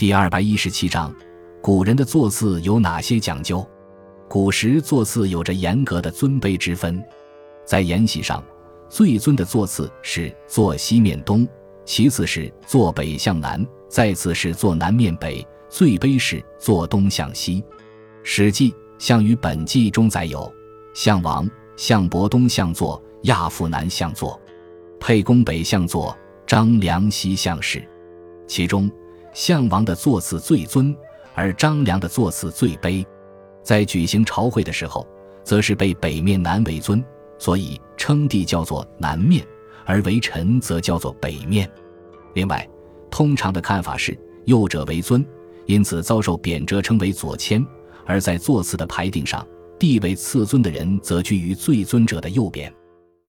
第二百一十七章，古人的座次有哪些讲究？古时座次有着严格的尊卑之分，在筵席上，最尊的坐次是坐西面东，其次是坐北向南，再次是坐南面北，最卑是坐东向西。《史记·项羽本纪》中载有：项王、项伯东向坐，亚父南向坐，沛公北向坐，张良西向侍。其中，项王的座次最尊，而张良的座次最卑。在举行朝会的时候，则是被北面南为尊，所以称帝叫做南面，而为臣则叫做北面。另外，通常的看法是右者为尊，因此遭受贬谪，称为左迁。而在座次的排定上，地位次尊的人则居于最尊者的右边。